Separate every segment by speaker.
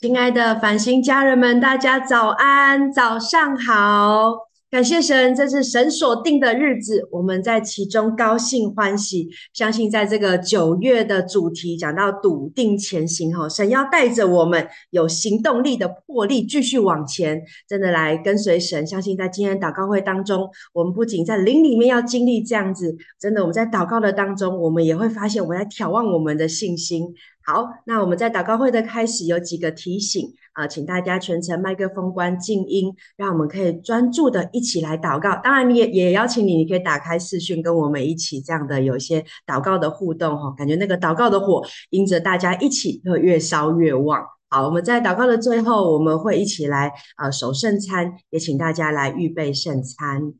Speaker 1: 亲爱的繁星家人们，大家早安，早上好。感谢神，这是神所定的日子，我们在其中高兴欢喜。相信在这个九月的主题讲到笃定前行，哈，神要带着我们有行动力的魄力继续往前，真的来跟随神。相信在今天祷告会当中，我们不仅在灵里面要经历这样子，真的我们在祷告的当中，我们也会发现我们在眺望我们的信心。好，那我们在祷告会的开始有几个提醒啊，请大家全程麦克风关静音，让我们可以专注的一起来祷告。当然，你也也邀请你，你可以打开视讯，跟我们一起这样的有一些祷告的互动哈，感觉那个祷告的火，因着大家一起会越烧越旺。好，我们在祷告的最后，我们会一起来啊守圣餐，也请大家来预备圣餐。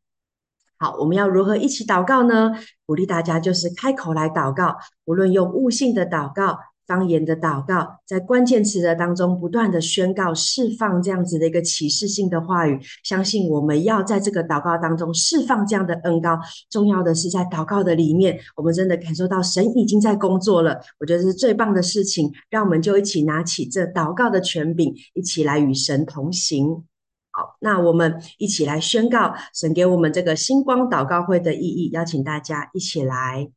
Speaker 1: 好，我们要如何一起祷告呢？鼓励大家就是开口来祷告，无论用悟性的祷告。方言的祷告，在关键词的当中不断的宣告、释放这样子的一个启示性的话语，相信我们要在这个祷告当中释放这样的恩膏。重要的是在祷告的里面，我们真的感受到神已经在工作了。我觉得是最棒的事情，让我们就一起拿起这祷告的权柄，一起来与神同行。好，那我们一起来宣告神给我们这个星光祷告会的意义，邀请大家一起来。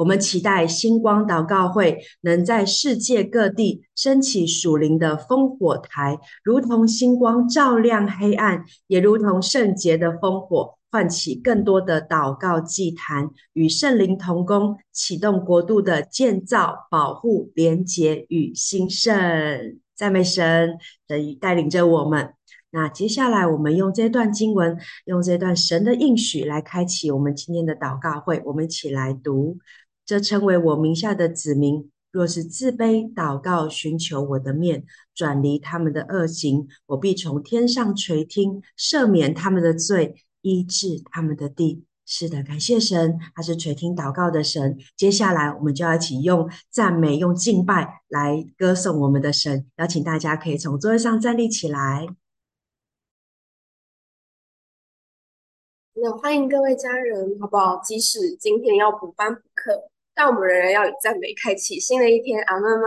Speaker 1: 我们期待星光祷告会能在世界各地升起属灵的烽火台，如同星光照亮黑暗，也如同圣洁的烽火唤起更多的祷告祭坛，与圣灵同工，启动国度的建造、保护、连结与兴盛。赞美神，神带领着我们。那接下来，我们用这段经文，用这段神的应许来开启我们今天的祷告会。我们一起来读。这称为我名下的子民，若是自卑祷告，寻求我的面，转离他们的恶行，我必从天上垂听，赦免他们的罪，医治他们的地。是的，感谢神，他是垂听祷告的神。接下来，我们就要一起用赞美、用敬拜来歌颂我们的神。邀请大家可以从座位上站立起来。
Speaker 2: 那欢迎各位家人，好不好？即使今天要补班补课。但我们仍然要以赞美开启新的一天，阿妈妈？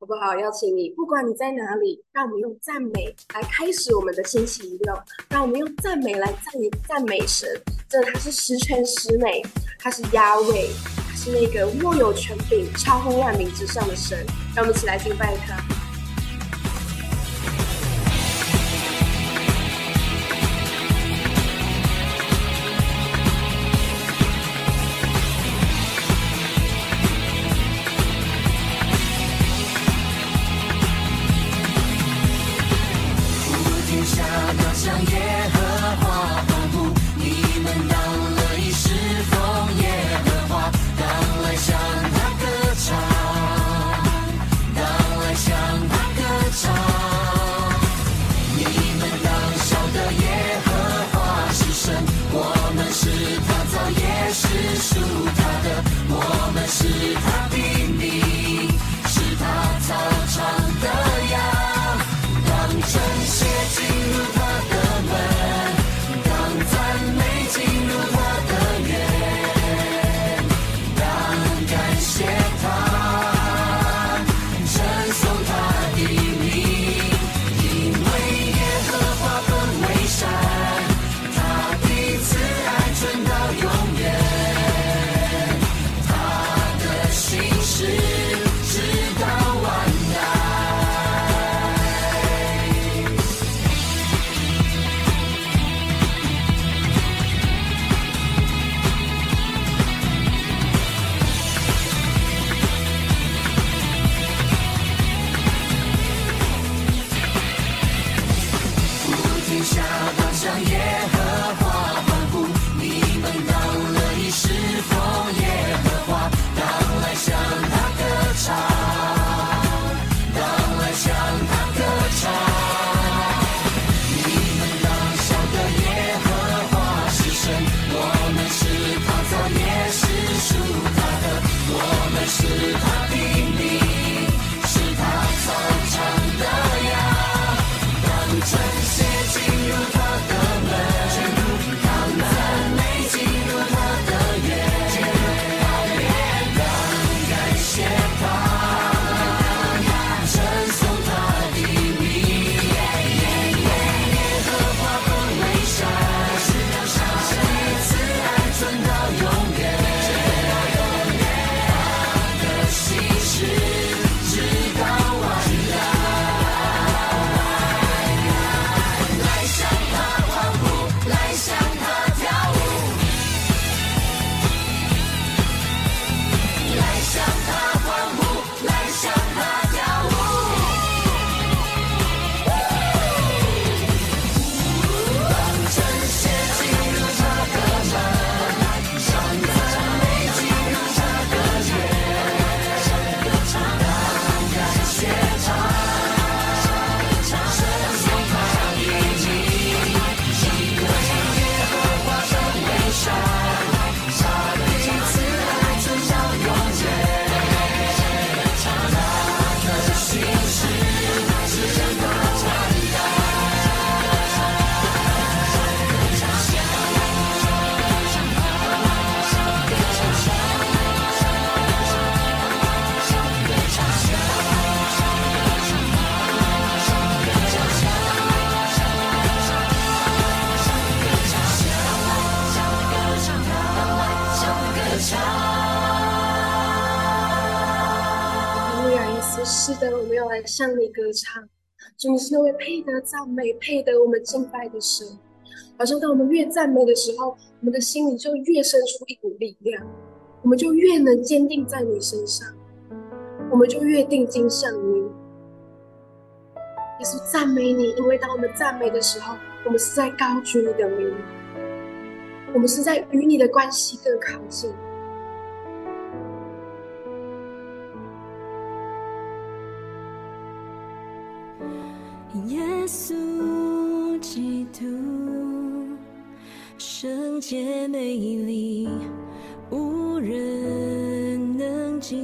Speaker 2: 好不好？邀请你，不管你在哪里，让我们用赞美来开始我们的星期六，让我们用赞美来赞赞美神。这他是十全十美，他是压位，他是那个握有权柄、超乎万名之上的神。让我们一起来敬拜他。向你歌唱。主，你是那位配得赞美、配得我们敬拜的神。好像当我们越赞美的时候，我们的心里就越生出一股力量，我们就越能坚定在你身上，我们就越定睛向你。耶稣赞美你，因为当我们赞美的时候，我们是在高举你的名，我们是在与你的关系更靠近。
Speaker 3: 耶稣基督，圣洁美丽，无人能及，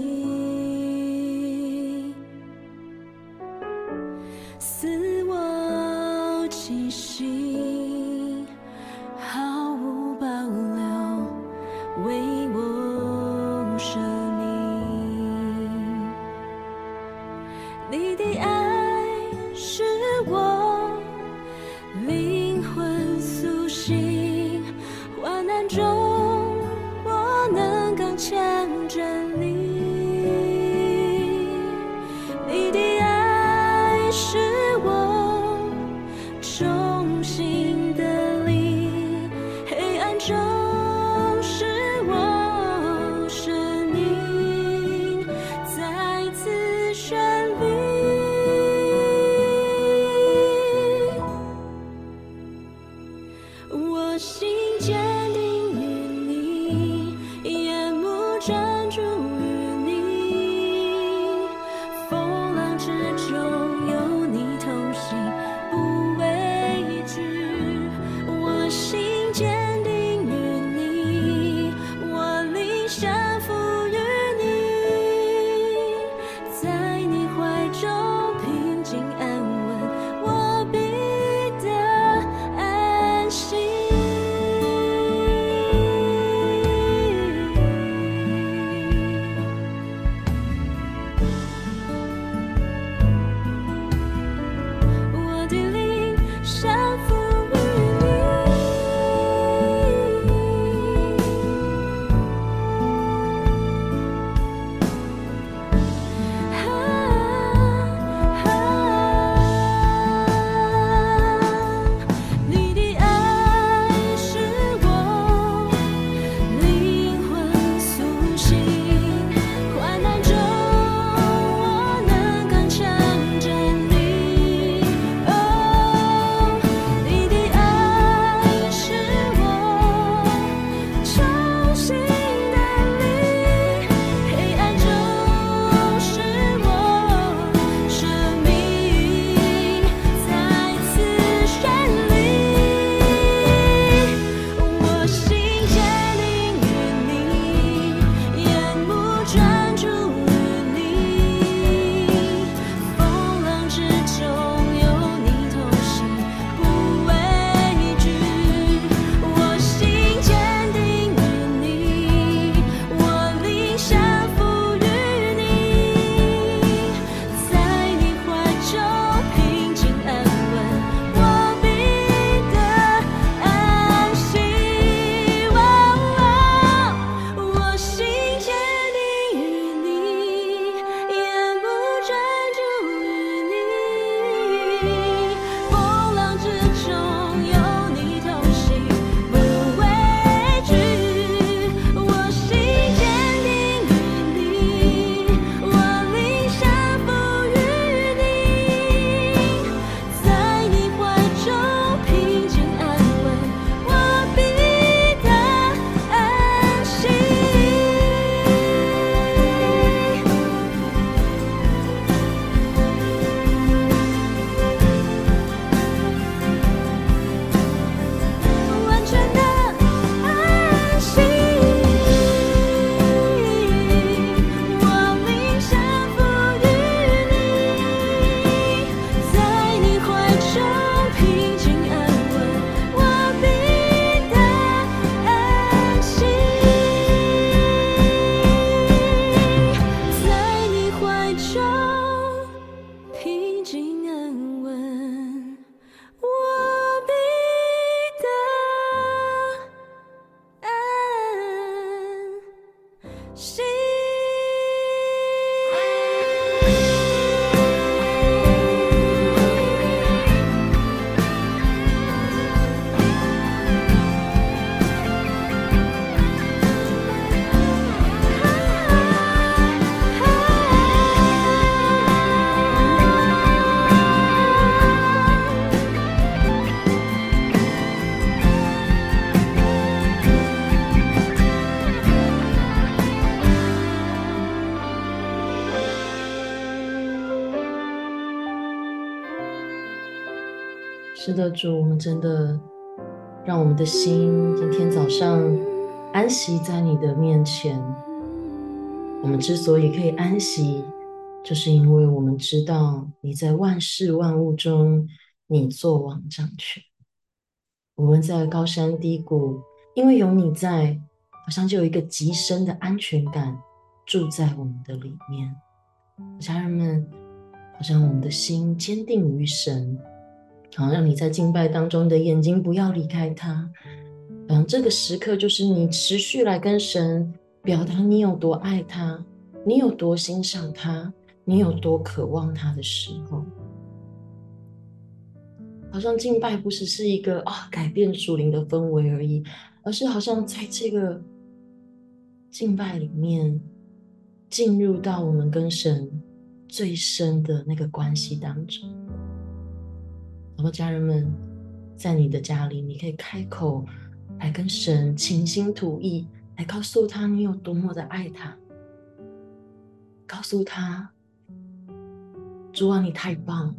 Speaker 3: 死我气息，毫无保留，Sớ
Speaker 4: 是的，主，我们真的让我们的心今天早上安息在你的面前。我们之所以可以安息，就是因为我们知道你在万事万物中，你作王掌权。我们在高山低谷，因为有你在，好像就有一个极深的安全感住在我们的里面。家人们，好像我们的心坚定于神，好让你在敬拜当中的眼睛不要离开他。嗯，这个时刻就是你持续来跟神表达你有多爱他，你有多欣赏他，你有多渴望他的时候。好像敬拜不只是一个啊改变属灵的氛围而已，而是好像在这个敬拜里面，进入到我们跟神最深的那个关系当中。然后家人们，在你的家里，你可以开口来跟神倾心吐意，来告诉他你有多么的爱他，告诉他，主啊，你太棒了。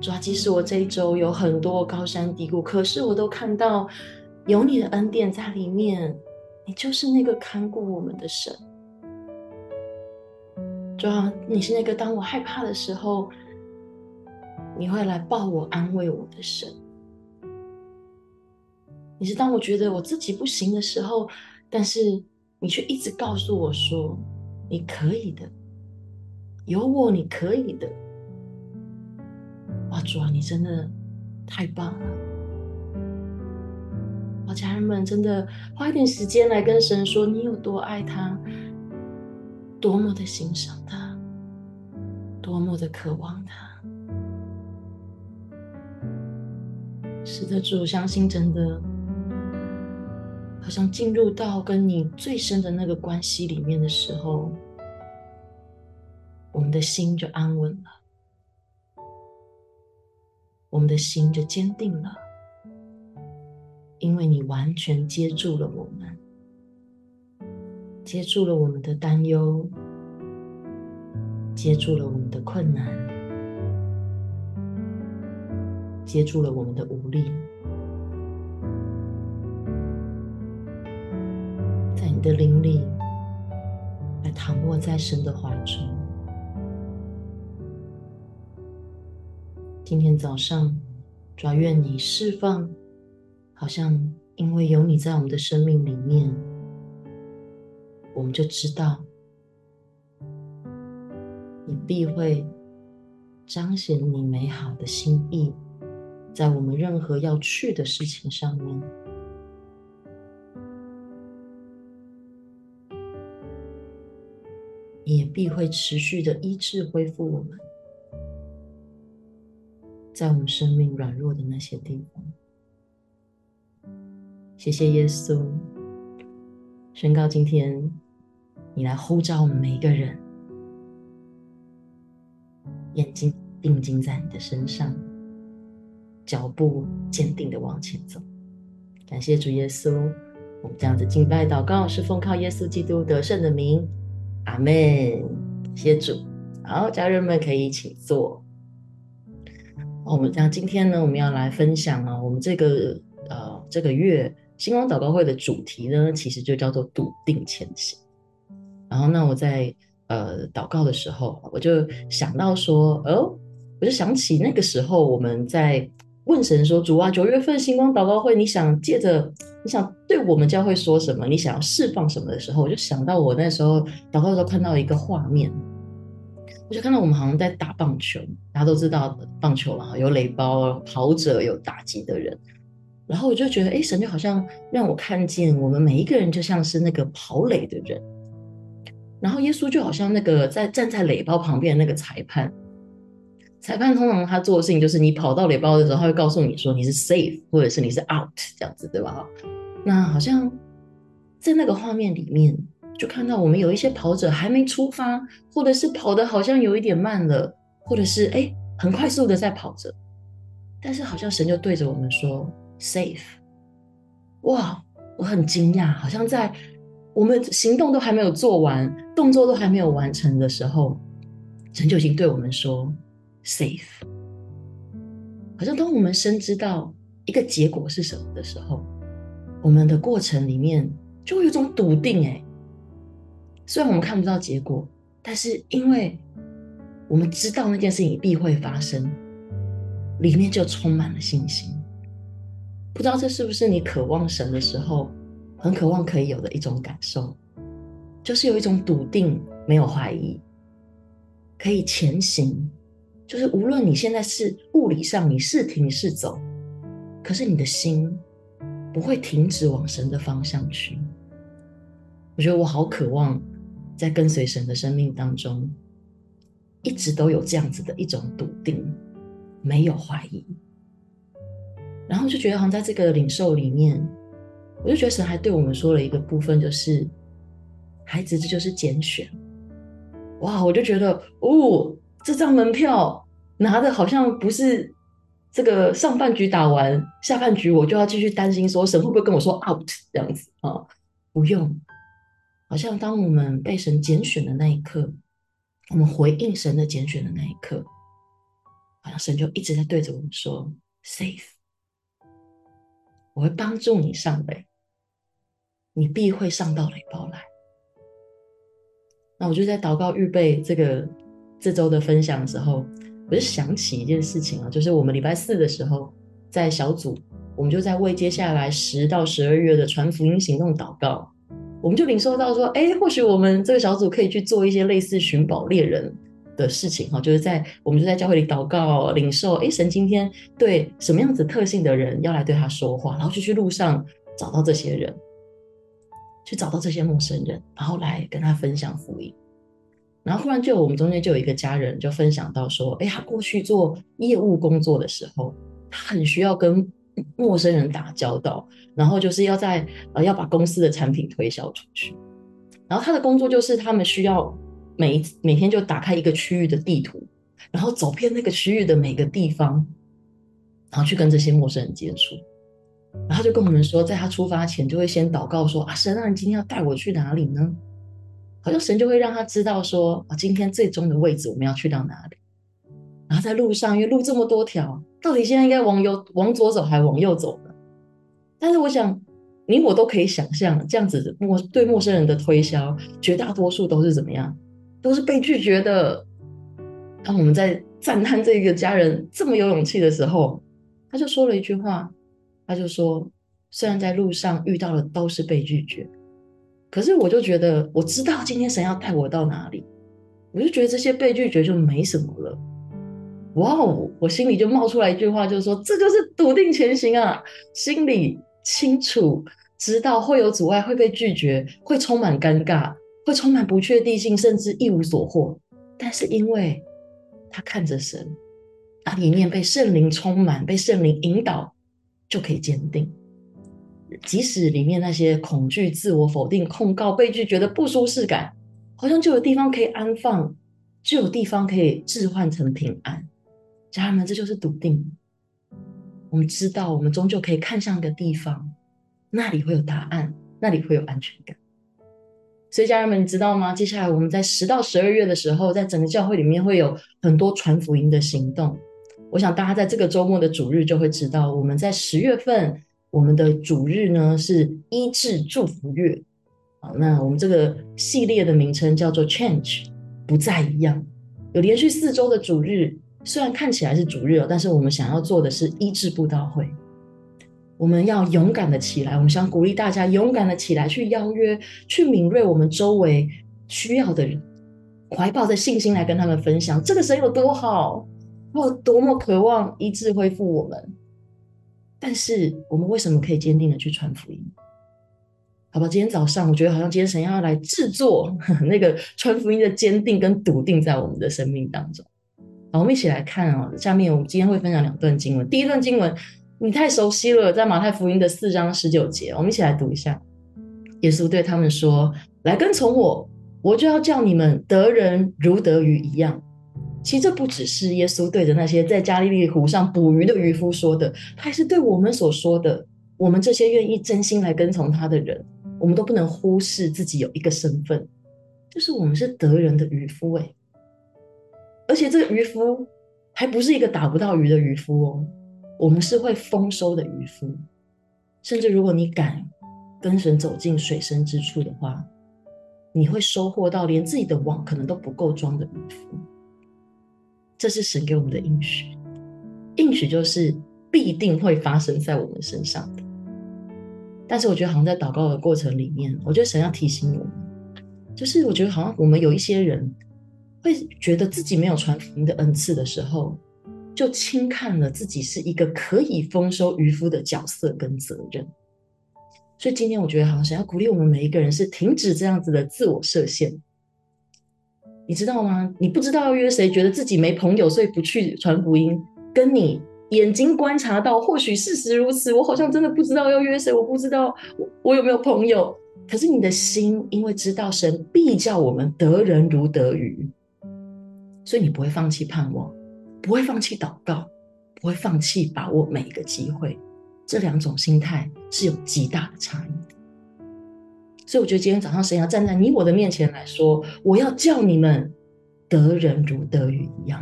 Speaker 4: 主啊，即使我这一周有很多高山低谷，可是我都看到有你的恩典在里面。你就是那个看顾我们的神。主啊，你是那个当我害怕的时候，你会来抱我、安慰我的神。你是当我觉得我自己不行的时候，但是你却一直告诉我说：“你可以的，有我你可以的。”哇，主啊，你真的太棒了！哇，家人们，真的花一点时间来跟神说，你有多爱他，多么的欣赏他，多么的渴望他。是的，主，相信真的，好像进入到跟你最深的那个关系里面的时候，我们的心就安稳了。我们的心就坚定了，因为你完全接住了我们，接住了我们的担忧，接住了我们的困难，接住了我们的无力，在你的灵里来躺卧在神的怀中。今天早上，主愿你释放，好像因为有你在我们的生命里面，我们就知道，你必会彰显你美好的心意，在我们任何要去的事情上面，也必会持续的医治恢复我们。在我们生命软弱的那些地方，谢谢耶稣，宣告今天你来呼召我们每一个人，眼睛定睛在你的身上，脚步坚定的往前走。感谢主耶稣，我们这样子敬拜祷告是奉靠耶稣基督得胜的名，阿门。谢主，好，家人们可以请坐。我们讲今天呢，我们要来分享啊，我们这个呃这个月星光祷告会的主题呢，其实就叫做笃定前行。然后，那我在呃祷告的时候，我就想到说，哦，我就想起那个时候我们在问神说，主啊，九月份星光祷告会，你想借着你想对我们教会说什么？你想要释放什么的时候，我就想到我那时候祷告的时候看到一个画面。我就看到我们好像在打棒球，大家都知道棒球嘛，有垒包、跑者，有打击的人。然后我就觉得，哎，神就好像让我看见我们每一个人就像是那个跑垒的人，然后耶稣就好像那个在站在垒包旁边的那个裁判。裁判通常他做的事情就是，你跑到垒包的时候，他会告诉你说你是 safe 或者是你是 out 这样子，对吧？那好像在那个画面里面。就看到我们有一些跑者还没出发，或者是跑得好像有一点慢了，或者是哎很快速的在跑着，但是好像神就对着我们说 safe，哇，我很惊讶，好像在我们行动都还没有做完，动作都还没有完成的时候，神就已经对我们说 safe，好像当我们深知到一个结果是什么的时候，我们的过程里面就会有种笃定。哎，虽然我们看不到结果，但是因为我们知道那件事情必会发生，里面就充满了信心。不知道这是不是你渴望神的时候，很渴望可以有的一种感受，就是有一种笃定，没有怀疑，可以前行。就是无论你现在是物理上你是停是走，可是你的心不会停止往神的方向去。我觉得我好渴望在跟随神的生命当中，一直都有这样子的一种笃定，没有怀疑。然后就觉得好像在这个领受里面，我就觉得神还对我们说了一个部分，就是孩子，这就是拣选。哇，我就觉得哦。这张门票拿的好像不是这个上半局打完，下半局我就要继续担心说神会不会跟我说 out 这样子啊？不用，好像当我们被神拣选的那一刻，我们回应神的拣选的那一刻，好像神就一直在对着我们说 safe，我会帮助你上垒，你必会上到雷包来。那我就在祷告预备这个。这周的分享的时候，我就想起一件事情啊，就是我们礼拜四的时候在小组，我们就在为接下来十到十二月的传福音行动祷告。我们就领受到说，哎，或许我们这个小组可以去做一些类似寻宝猎人的事情哈，就是在我们就在教会里祷告领受，哎，神今天对什么样子特性的人要来对他说话，然后就去路上找到这些人，去找到这些陌生人，然后来跟他分享福音。然后忽然就我们中间就有一个家人就分享到说，哎，他过去做业务工作的时候，他很需要跟陌生人打交道，然后就是要在呃要把公司的产品推销出去。然后他的工作就是他们需要每每天就打开一个区域的地图，然后走遍那个区域的每个地方，然后去跟这些陌生人接触。然后就跟我们说，在他出发前就会先祷告说，啊，神啊，你今天要带我去哪里呢？好像神就会让他知道说，啊，今天最终的位置我们要去到哪里？然后在路上，因为路这么多条，到底现在应该往右、往左走还是往右走呢？但是我想，你我都可以想象，这样子陌对陌生人的推销，绝大多数都是怎么样？都是被拒绝的。当我们在赞叹这个家人这么有勇气的时候，他就说了一句话，他就说，虽然在路上遇到的都是被拒绝。可是我就觉得，我知道今天神要带我到哪里，我就觉得这些被拒绝就没什么了。哇哦，我心里就冒出来一句话，就是说，这就是笃定前行啊！心里清楚，知道会有阻碍，会被拒绝，会充满尴尬，会充满不确定性，甚至一无所获。但是因为他看着神，他里面被圣灵充满，被圣灵引导，就可以坚定。即使里面那些恐惧、自我否定、控告、被拒绝的不舒适感，好像就有地方可以安放，就有地方可以置换成平安。家人们，这就是笃定。我们知道，我们终究可以看向一个地方，那里会有答案，那里会有安全感。所以，家人们，你知道吗？接下来我们在十到十二月的时候，在整个教会里面会有很多传福音的行动。我想大家在这个周末的主日就会知道，我们在十月份。我们的主日呢是医治祝福月，好，那我们这个系列的名称叫做 Change，不再一样。有连续四周的主日，虽然看起来是主日哦，但是我们想要做的是医治布道会。我们要勇敢的起来，我们想鼓励大家勇敢的起来，去邀约，去敏锐我们周围需要的人，怀抱着信心来跟他们分享这个神有多好，我有多么渴望医治恢复我们。但是我们为什么可以坚定的去传福音？好吧，今天早上我觉得好像今天神要来制作 那个传福音的坚定跟笃定在我们的生命当中。好，我们一起来看啊，下面我们今天会分享两段经文。第一段经文你太熟悉了，在马太福音的四章十九节，我们一起来读一下。耶稣对他们说：“来跟从我，我就要叫你们得人如得鱼一样。”其实这不只是耶稣对着那些在加利利湖上捕鱼的渔夫说的，他还是对我们所说的。我们这些愿意真心来跟从他的人，我们都不能忽视自己有一个身份，就是我们是得人的渔夫诶。而且这个渔夫还不是一个打不到鱼的渔夫哦，我们是会丰收的渔夫。甚至如果你敢跟神走进水深之处的话，你会收获到连自己的网可能都不够装的渔夫。这是神给我们的应许，应许就是必定会发生在我们身上的。但是我觉得好像在祷告的过程里面，我觉得神要提醒我们，就是我觉得好像我们有一些人会觉得自己没有传福音的恩赐的时候，就轻看了自己是一个可以丰收渔夫的角色跟责任。所以今天我觉得好像神要鼓励我们每一个人是停止这样子的自我设限。你知道吗？你不知道要约谁，觉得自己没朋友，所以不去传福音，跟你。眼睛观察到，或许事实如此。我好像真的不知道要约谁，我不知道我我有没有朋友。可是你的心，因为知道神必叫我们得人如得鱼，所以你不会放弃盼望，不会放弃祷告，不会放弃把握每一个机会。这两种心态是有极大的差异。所以我觉得今天早上神要站在你我的面前来说，我要叫你们得人如得鱼一样。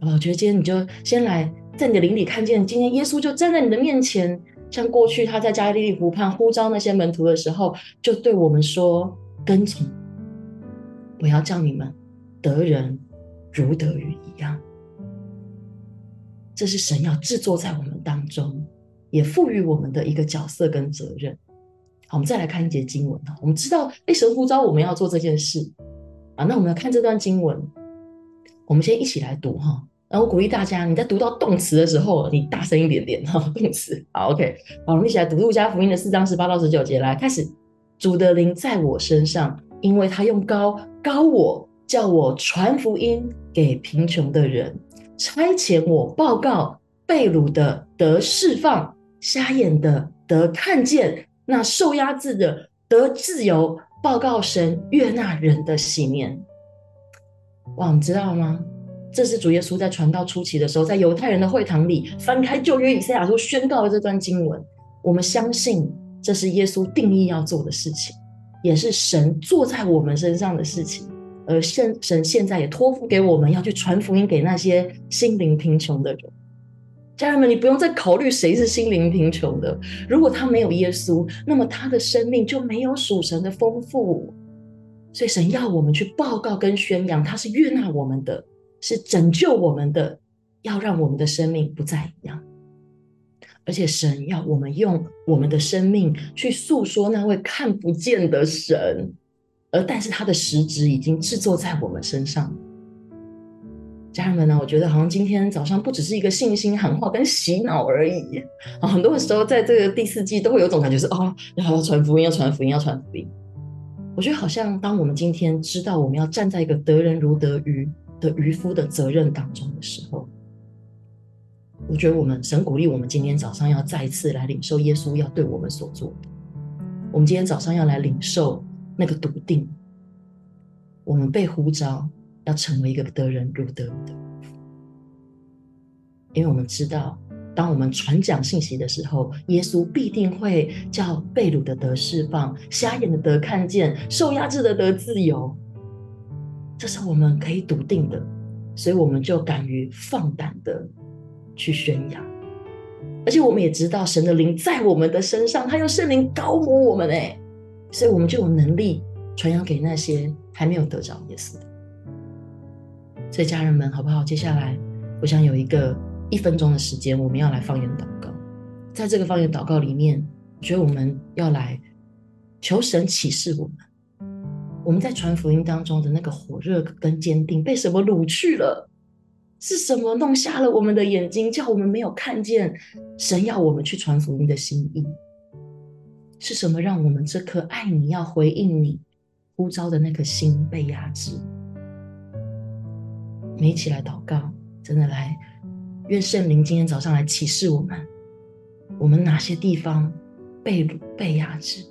Speaker 4: 我觉得今天你就先来在你的灵里看见，今天耶稣就站在你的面前，像过去他在加利利湖畔呼召那些门徒的时候，就对我们说：“跟从，我要叫你们得人如得鱼一样。”这是神要制作在我们当中，也赋予我们的一个角色跟责任。好，我们再来看一节经文啊，我们知道，哎，神呼召我们要做这件事。啊，那我们要看这段经文。我们先一起来读哈，然后鼓励大家，你在读到动词的时候，你大声一点点哈，动词。好，OK，好，我们一起来读路加福音的四章十八到十九节，来开始。主的灵在我身上，因为他用高高我，叫我传福音给贫穷的人，差遣我报告被掳的得释放，瞎眼的得看见，那受压制的得自由，报告神悦纳人的喜年。哇，你知道吗？这是主耶稣在传道初期的时候，在犹太人的会堂里翻开旧约以赛亚书宣告的这段经文。我们相信这是耶稣定义要做的事情，也是神坐在我们身上的事情。而现神现在也托付给我们，要去传福音给那些心灵贫穷的人。家人们，你不用再考虑谁是心灵贫穷的。如果他没有耶稣，那么他的生命就没有属神的丰富。所以神要我们去报告跟宣扬，他是悦纳我们的，是拯救我们的，要让我们的生命不再一样。而且神要我们用我们的生命去诉说那位看不见的神，而但是他的实质已经制作在我们身上。家人们呢，我觉得好像今天早上不只是一个信心喊话跟洗脑而已啊，很多的时候在这个第四季都会有种感觉是哦，要传福音，要传福音，要传福音。我觉得好像，当我们今天知道我们要站在一个得人如得鱼的渔夫的责任当中的时候，我觉得我们神鼓励我们今天早上要再次来领受耶稣要对我们所做的。我们今天早上要来领受那个笃定，我们被呼召要成为一个得人如得的，因为我们知道。当我们传讲信息的时候，耶稣必定会叫被掳的得释放，瞎眼的得看见，受压制的得自由。这是我们可以笃定的，所以我们就敢于放胆的去宣扬。而且我们也知道神的灵在我们的身上，他用圣灵膏抹我们，哎，所以我们就有能力传扬给那些还没有得着耶稣的。所以家人们，好不好？接下来我想有一个。一分钟的时间，我们要来方言祷告。在这个方言祷告里面，我觉得我们要来求神启示我们，我们在传福音当中的那个火热跟坚定被什么掳去了？是什么弄瞎了我们的眼睛，叫我们没有看见神要我们去传福音的心意？是什么让我们这颗爱你要回应你呼召的那颗心被压制？我们一起来祷告，真的来。愿圣灵今天早上来启示我们，我们哪些地方被掳、被压制，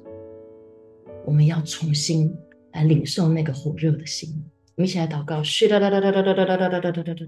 Speaker 4: 我们要重新来领受那个火热的心。我们一起来祷告。嘘哒哒哒哒哒哒哒哒哒哒哒哒哒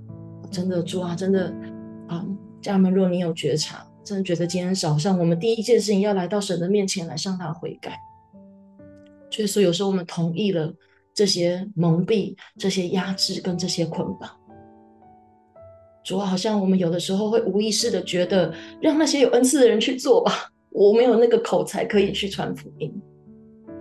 Speaker 4: 真的主啊，真的。啊，家人们，若你有觉察，真的觉得今天早上我们第一件事情要来到神的面前来向他悔改。所以说，有时候我们同意了这些蒙蔽、这些压制跟这些捆绑，主啊好像我们有的时候会无意识的觉得，让那些有恩赐的人去做吧，我没有那个口才可以去传福音。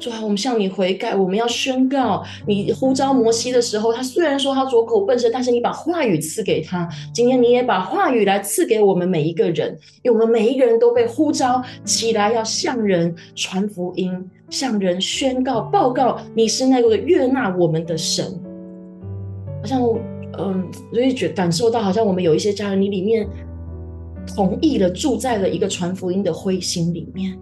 Speaker 4: 主啊，我们向你悔改，我们要宣告。你呼召摩西的时候，他虽然说他拙口笨舌，但是你把话语赐给他。今天你也把话语来赐给我们每一个人，因为我们每一个人都被呼召起来，要向人传福音，向人宣告报告，你是那个悦纳我们的神。好像嗯，所以觉感受到，好像我们有一些家人，你里面同意了，住在了一个传福音的灰心里面。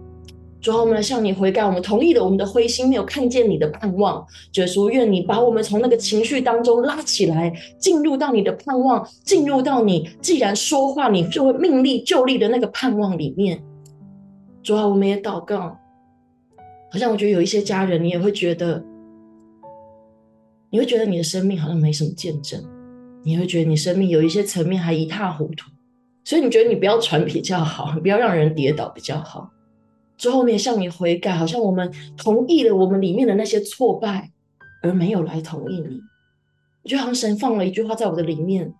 Speaker 4: 主啊，我们来向你悔改，我们同意了我们的灰心，没有看见你的盼望。耶稣，愿你把我们从那个情绪当中拉起来，进入到你的盼望，进入到你既然说话，你就会命立就立的那个盼望里面。主啊，我们也祷告。好像我觉得有一些家人，你也会觉得，你会觉得你的生命好像没什么见证，你会觉得你生命有一些层面还一塌糊涂，所以你觉得你不要传比较好，不要让人跌倒比较好。最后面向你悔改，好像我们同意了我们里面的那些挫败，而没有来同意你。就好像神放了一句话在我的里面，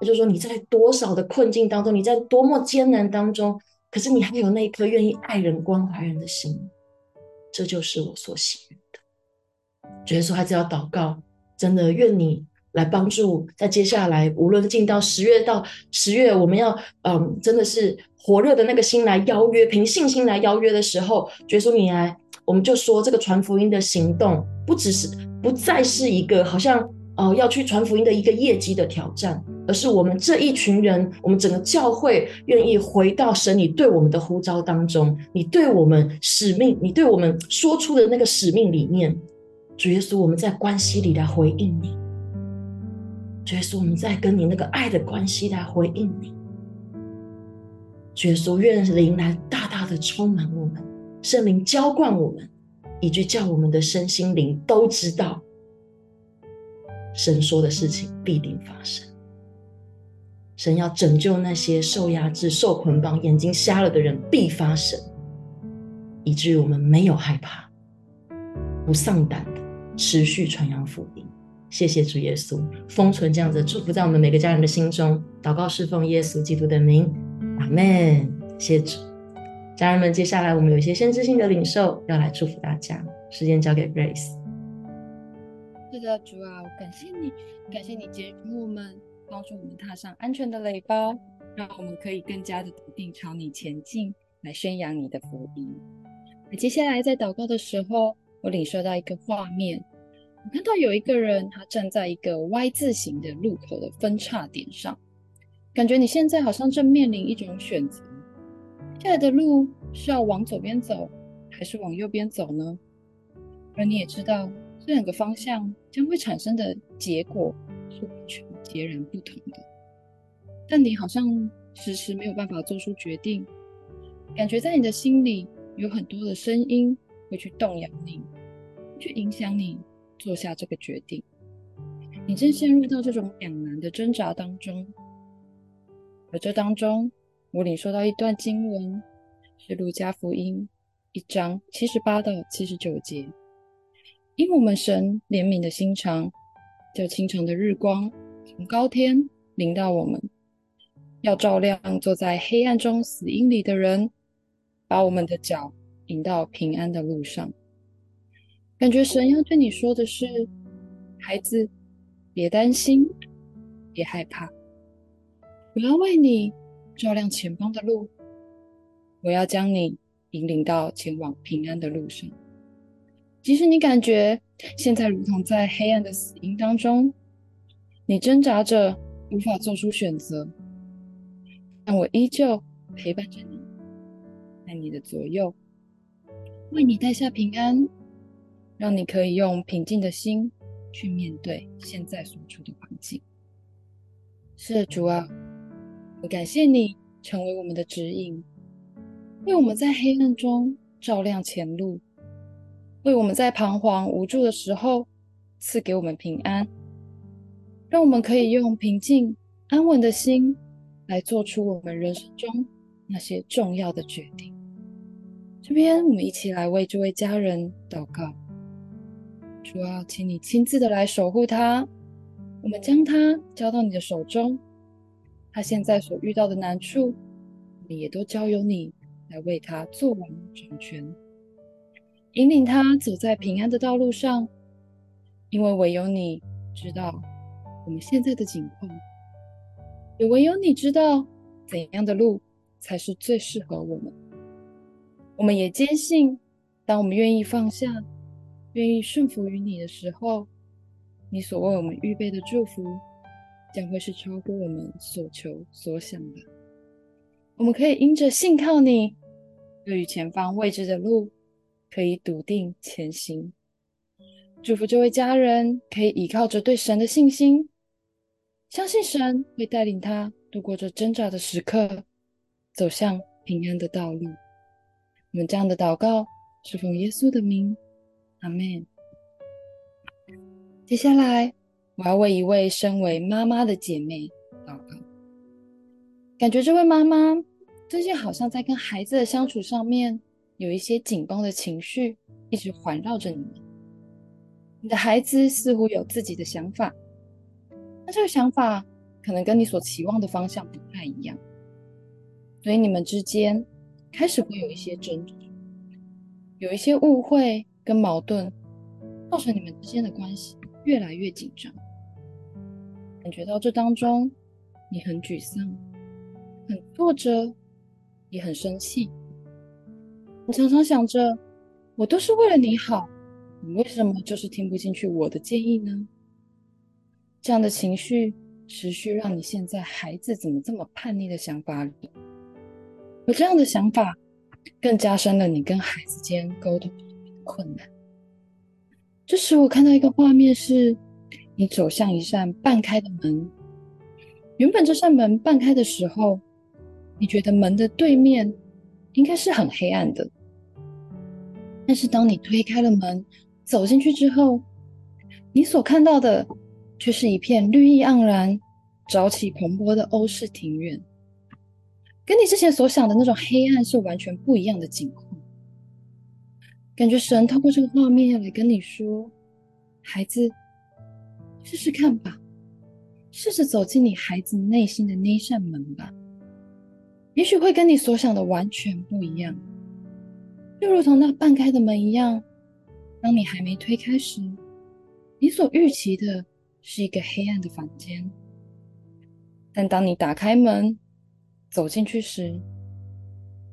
Speaker 4: 他就说：你在多少的困境当中，你在多么艰难当中，可是你还有那一颗愿意爱人、关怀人的心，这就是我所喜悦的。觉得说还是要祷告，真的愿你。来帮助，在接下来，无论进到十月到十月，我们要嗯，真的是火热的那个心来邀约，凭信心来邀约的时候，耶稣你来，我们就说这个传福音的行动，不只是不再是一个好像哦、要去传福音的一个业绩的挑战，而是我们这一群人，我们整个教会愿意回到神你对我们的呼召当中，你对我们使命，你对我们说出的那个使命里面，主耶稣，我们在关系里来回应你。主耶稣，我们在跟你那个爱的关系来回应你。耶稣，愿灵来大大的充满我们，圣灵浇灌我们，以及叫我们的身心灵都知道，神说的事情必定发生。神要拯救那些受压制、受捆绑、眼睛瞎了的人，必发生，以至于我们没有害怕，不丧胆的持续传扬福音。谢谢主耶稣，封存这样子祝福在我们每个家人的心中。祷告侍奉耶稣基督的名，阿门。谢主，家人们，接下来我们有一些先知性的领受要来祝福大家。时间交给 Grace。
Speaker 5: 是的，主啊，我感谢你，感谢你接住我们，帮助我们踏上安全的垒包，让我们可以更加的笃定朝你前进，来宣扬你的福音。那接下来在祷告的时候，我领受到一个画面。我看到有一个人，他站在一个 Y 字形的路口的分叉点上，感觉你现在好像正面临一种选择：接下来的路是要往左边走，还是往右边走呢？而你也知道，这两个方向将会产生的结果是完全截然不同的。但你好像迟迟没有办法做出决定，感觉在你的心里有很多的声音会去动摇你，去影响你。做下这个决定，你正陷入到这种两难的挣扎当中。而这当中，我领受到一段经文，是路加福音一章七十八到七十九节。因我们神怜悯的心肠，叫清晨的日光从高天临到我们，要照亮坐在黑暗中死荫里的人，把我们的脚引到平安的路上。感觉神要对你说的是：孩子，别担心，别害怕，我要为你照亮前方的路，我要将你引领到前往平安的路上。即使你感觉现在如同在黑暗的死荫当中，你挣扎着无法做出选择，但我依旧陪伴着你，在你的左右，为你带下平安，让你可以用平静的心去面对现在所处的环境。是，主啊，我感谢你成为我们的指引，为我们在黑暗中照亮前路，为我们在彷徨无助的时候赐给我们平安，让我们可以用平静安稳的心来做出我们人生中那些重要的决定。这边我们一起来为这位家人祷告。主啊，请你亲自的来守护他。我们将他交到你的手中，他现在所遇到的难处，我们也都交由你来为他做完成全，引领他走在平安的道路上。因为唯有你知道我们现在的境况，也唯有你知道怎样的路才是最适合我们。我们也坚信，当我们愿意放下。愿意顺服于你的时候，你所为我们预备的祝福，将会是超过我们所求所想的。我们可以因着信靠你，对于前方未知的路，可以笃定前行。祝福这位家人，可以依靠着对神的信心，相信神会带领他度过这挣扎的时刻，走向平安的道路。我们这样的祷告，是奉耶稣的名。阿门。接下来，我要为一位身为妈妈的姐妹祷告。感觉这位妈妈最近好像在跟孩子的相处上面有一些紧绷的情绪，一直环绕着你们。你的孩子似乎有自己的想法，那这个想法可能跟你所期望的方向不太一样，所以你们之间开始会有一些争执，有一些误会。跟矛盾造成你们之间的关系越来越紧张，感觉到这当中你很沮丧、很挫折，也很生气。你常常想着，我都是为了你好，你为什么就是听不进去我的建议呢？这样的情绪持续让你现在孩子怎么这么叛逆的想法里，而这样的想法更加深了你跟孩子间沟通的困难。这时，我看到一个画面是，你走向一扇半开的门。原本这扇门半开的时候，你觉得门的对面应该是很黑暗的。但是，当你推开了门，走进去之后，你所看到的却是一片绿意盎然、朝气蓬勃的欧式庭院，跟你之前所想的那种黑暗是完全不一样的景况。感觉神透过这个画面来跟你说：“孩子，试试看吧，试着走进你孩子内心的那扇门吧。也许会跟你所想的完全不一样，就如同那半开的门一样。当你还没推开时，你所预期的是一个黑暗的房间；但当你打开门走进去时，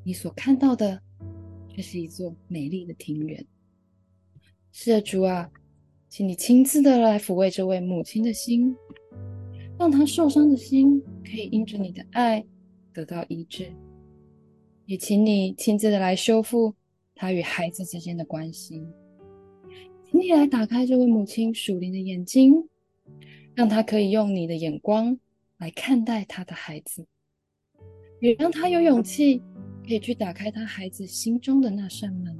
Speaker 5: 你所看到的……”却是一座美丽的庭园。是的，主啊，请你亲自的来抚慰这位母亲的心，让她受伤的心可以因着你的爱得到医治。也请你亲自的来修复她与孩子之间的关系。请你来打开这位母亲属灵的眼睛，让她可以用你的眼光来看待她的孩子，也让她有勇气。可以去打开他孩子心中的那扇门，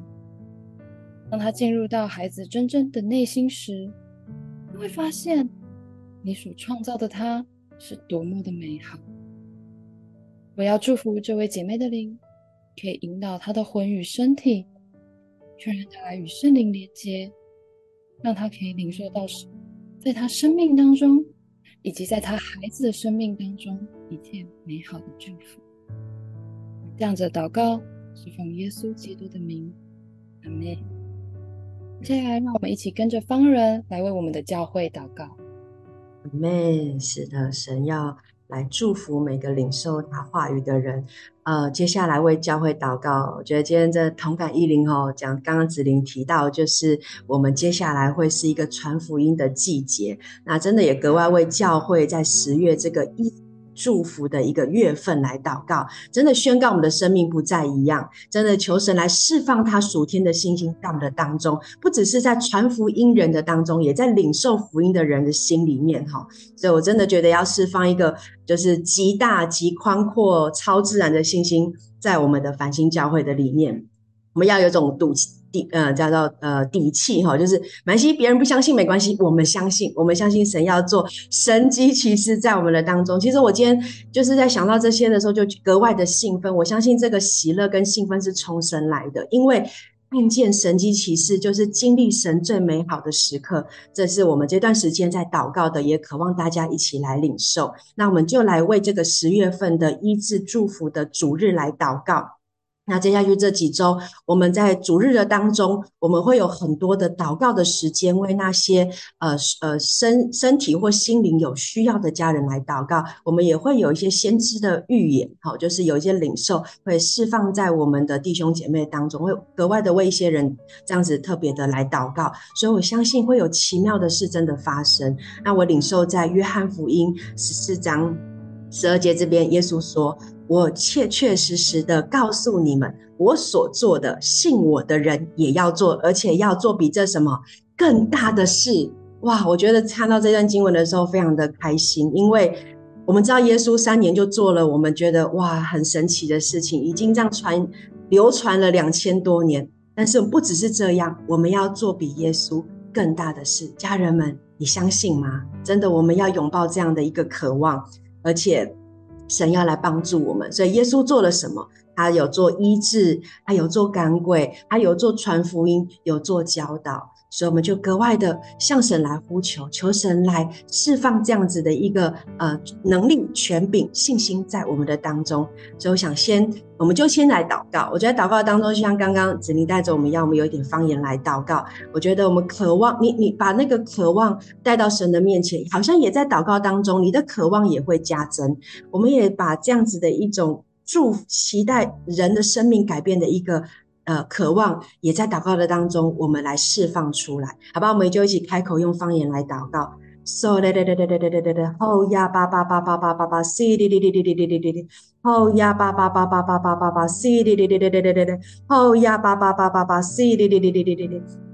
Speaker 5: 当他进入到孩子真正的内心时，他会发现你所创造的他是多么的美好。我要祝福这位姐妹的灵，可以引导她的魂与身体，确认她来与圣灵连接，让她可以领受到在她生命当中，以及在她孩子的生命当中一切美好的祝福。这样子祷告是奉耶稣基督的名，阿门。接下来，让我们一起跟着方人来为我们的教会祷告。
Speaker 1: 阿门。是的，神要来祝福每个领受他话语的人。呃，接下来为教会祷告。我觉得今天这同感一零哦，讲刚刚子玲提到，就是我们接下来会是一个传福音的季节。那真的也格外为教会在十月这个一。祝福的一个月份来祷告，真的宣告我们的生命不再一样，真的求神来释放他属天的信心在我们的当中，不只是在传福音人的当中，也在领受福音的人的心里面哈。所以我真的觉得要释放一个就是极大极宽阔超自然的信心在我们的繁星教会的里面，我们要有种赌气。底呃，叫做呃底气哈，就是没关系，别人不相信没关系，我们相信，我们相信神要做神迹奇事在我们的当中。其实我今天就是在想到这些的时候，就格外的兴奋。我相信这个喜乐跟兴奋是从神来的，因为看见神机骑士就是经历神最美好的时刻。这是我们这段时间在祷告的，也渴望大家一起来领受。那我们就来为这个十月份的医治祝福的主日来祷告。那接下去这几周，我们在主日的当中，我们会有很多的祷告的时间，为那些呃呃身身体或心灵有需要的家人来祷告。我们也会有一些先知的预言，好，就是有一些领受会释放在我们的弟兄姐妹当中，会格外的为一些人这样子特别的来祷告。所以我相信会有奇妙的事真的发生。那我领受在约翰福音十四章十二节这边，耶稣说。我切确实实的告诉你们，我所做的，信我的人也要做，而且要做比这什么更大的事。哇！我觉得看到这段经文的时候，非常的开心，因为我们知道耶稣三年就做了我们觉得哇很神奇的事情，已经这样传流传了两千多年。但是不只是这样，我们要做比耶稣更大的事。家人们，你相信吗？真的，我们要拥抱这样的一个渴望，而且。神要来帮助我们，所以耶稣做了什么？他有做医治，他有做赶鬼，他有做传福音，有做教导。所以我们就格外的向神来呼求，求神来释放这样子的一个呃能力、权柄、信心在我们的当中。所以我想先，我们就先来祷告。我觉得祷告当中，就像刚刚子妮带着我们一样，我们有一点方言来祷告。我觉得我们渴望你，你把那个渴望带到神的面前，好像也在祷告当中，你的渴望也会加增。我们也把这样子的一种祝福、期待人的生命改变的一个。呃，渴望也在祷告的当中，我们来释放出来，好吧？我们就一起开口用方言来祷告。So 嘞嘞嘞嘞嘞嘞嘞嘞，吼呀叭叭叭叭叭叭叭，C 哩哩哩哩哩哩哩哩哩，吼呀叭叭叭叭叭叭叭叭，C 哩哩哩哩哩哩哩哩，吼呀叭叭叭叭叭，C 哩哩哩哩哩哩哩。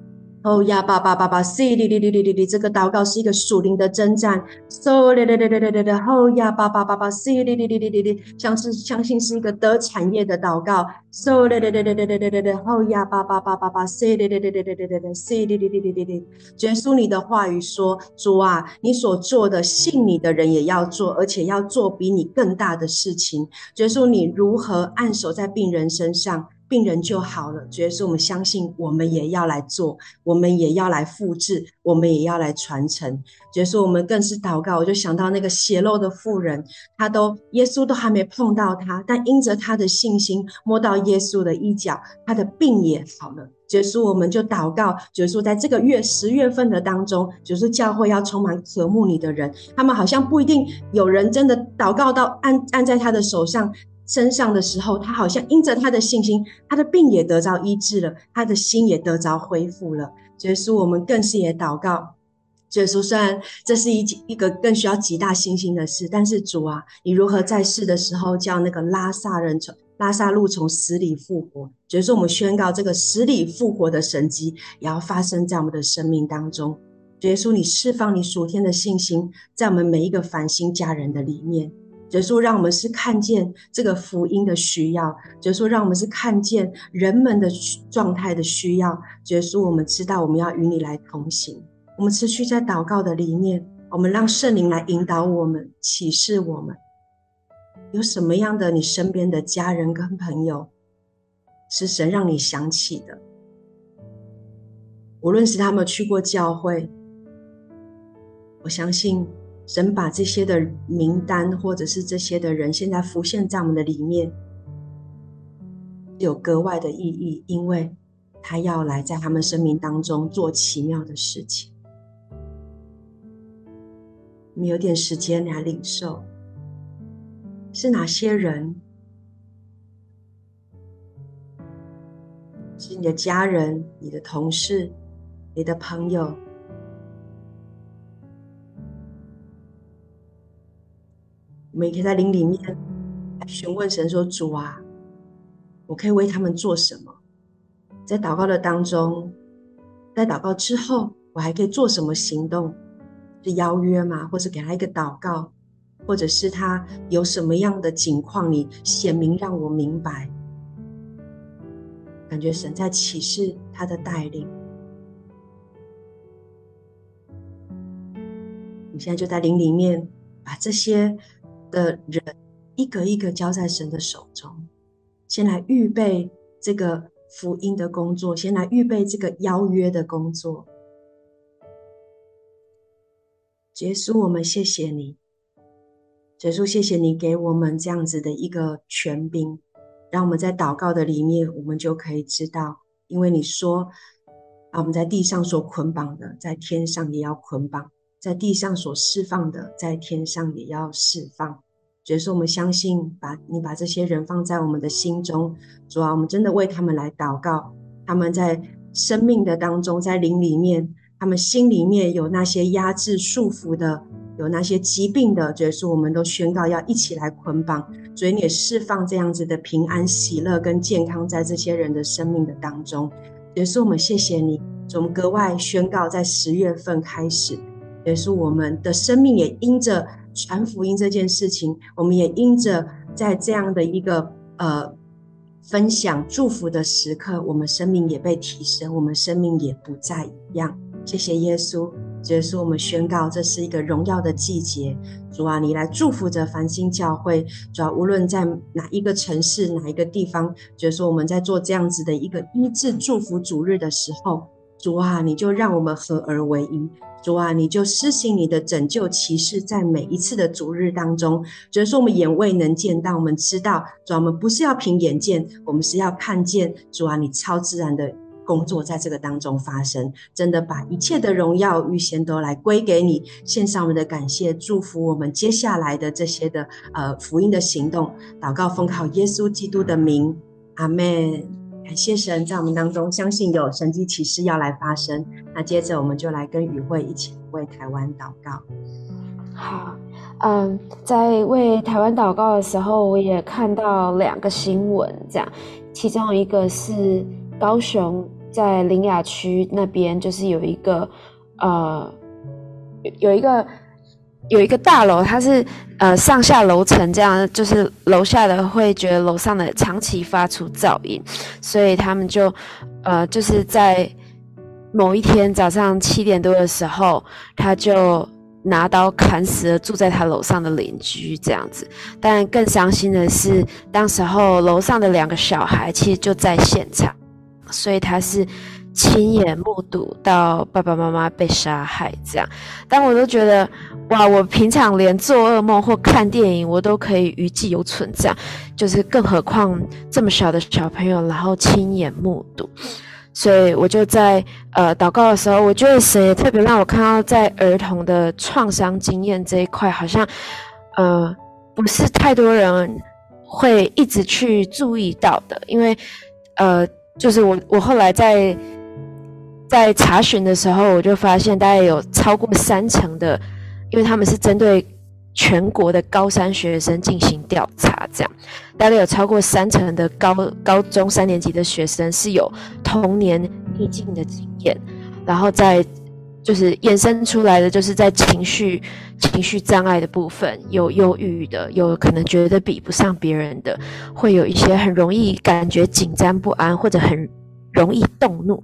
Speaker 1: 哦呀，叭叭叭叭，呜哩哩哩哩哩哩，这个祷告是一个属灵的征战。嗖哩哩哩哩哩哩哩，哦呀，叭叭叭叭，呜哩哩哩哩哩哩，相信相信是一个得产业的祷告。嗖哩哩哩哩哩哩哩哩，哦呀，叭叭叭叭叭，呜哩哩哩哩哩哩哩，呜哩哩哩哩哩哩。耶稣，你的话语说，主啊，你所做的，信你的人也要做，而且要做比你更大的事情。耶稣，你如何按手在病人身上？病人就好了，主耶稣，我们相信，我们也要来做，我们也要来复制，我们也要来传承。主耶稣，我们更是祷告，我就想到那个血漏的妇人，他都耶稣都还没碰到他，但因着他的信心摸到耶稣的衣角，他的病也好了。主耶稣，我们就祷告，主耶稣，在这个月十月份的当中，主耶稣教会要充满渴慕你的人，他们好像不一定有人真的祷告到按按在他的手上。身上的时候，他好像因着他的信心，他的病也得着医治了，他的心也得着恢复了。耶稣，我们更是也祷告。耶稣，虽然这是一一个更需要极大信心的事，但是主啊，你如何在世的时候叫那个拉萨人从拉萨路从死里复活？耶稣，我们宣告这个死里复活的神迹也要发生在我们的生命当中。耶稣，你释放你属天的信心在我们每一个繁星家人的里面。耶稣，让我们是看见这个福音的需要；耶稣，让我们是看见人们的状态的需要；耶稣，我们知道我们要与你来同行。我们持续在祷告的里面，我们让圣灵来引导我们、启示我们。有什么样的你身边的家人跟朋友，是神让你想起的？无论是他们去过教会，我相信。神把这些的名单，或者是这些的人，现在浮现在我们的里面，有格外的意义，因为他要来在他们生命当中做奇妙的事情。我们有点时间来领受，是哪些人？是你的家人、你的同事、你的朋友。们也可以在灵里面询问神说：“主啊，我可以为他们做什么？”在祷告的当中，在祷告之后，我还可以做什么行动？是邀约吗？或者给他一个祷告，或者是他有什么样的境况，你显明让我明白。感觉神在启示他的带领。你现在就在灵里面，把这些的人一个一个交在神的手中，先来预备这个福音的工作，先来预备这个邀约的工作。耶稣，我们谢谢你。耶稣，谢谢你给我们这样子的一个权柄，让我们在祷告的里面，我们就可以知道，因为你说，啊，我们在地上所捆绑的，在天上也要捆绑；在地上所释放的，在天上也要释放。所以说，我们相信，把你把这些人放在我们的心中，主啊，我们真的为他们来祷告，他们在生命的当中，在灵里面。他们心里面有那些压制、束缚的，有那些疾病的，所以说，我们都宣告要一起来捆绑，所以你也释放这样子的平安、喜乐跟健康在这些人的生命的当中。也是，我们谢谢你，我们格外宣告，在十月份开始，耶稣，我们的生命也因着传福音这件事情，我们也因着在这样的一个呃分享祝福的时刻，我们生命也被提升，我们生命也不再一样。谢谢耶稣，耶稣，我们宣告这是一个荣耀的季节。主啊，你来祝福着繁星教会。主啊，无论在哪一个城市、哪一个地方，耶稣，我们在做这样子的一个医治祝福主日的时候，主啊，你就让我们合而为一。主啊，你就施行你的拯救奇事，在每一次的主日当中。耶稣，我们眼未能见，但我们知道，主啊，我们不是要凭眼见，我们是要看见。主啊，你超自然的。工作在这个当中发生，真的把一切的荣耀预先都来归给你，献上我们的感谢，祝福我们接下来的这些的呃福音的行动，祷告奉靠耶稣基督的名，阿门。感谢神在我们当中，相信有神迹奇事要来发生。那接着我们就来跟宇慧一起为台湾祷告。
Speaker 3: 好，嗯，在为台湾祷告的时候，我也看到两个新闻，这样，其中一个是高雄。在林雅区那边，就是有一个，呃，有一个有一个大楼，它是呃上下楼层这样，就是楼下的会觉得楼上的长期发出噪音，所以他们就呃就是在某一天早上七点多的时候，他就拿刀砍死了住在他楼上的邻居这样子。但更伤心的是，当时候楼上的两个小孩其实就在现场。所以他是亲眼目睹到爸爸妈妈被杀害这样，但我都觉得哇，我平常连做噩梦或看电影我都可以余悸犹存这样，就是更何况这么小的小朋友，然后亲眼目睹，所以我就在呃祷告的时候，我觉得神也特别让我看到，在儿童的创伤经验这一块，好像呃不是太多人会一直去注意到的，因为呃。就是我，我后来在在查询的时候，我就发现大概有超过三成的，因为他们是针对全国的高三学生进行调查，这样。大概有超过三成的高高中三年级的学生是有童年逆境的经验，然后在就是衍生出来的，就是在情绪情绪障碍的部分，有忧郁的，有可能觉得比不上别人的，会有一些很容易感觉紧张不安，或者很容易动怒，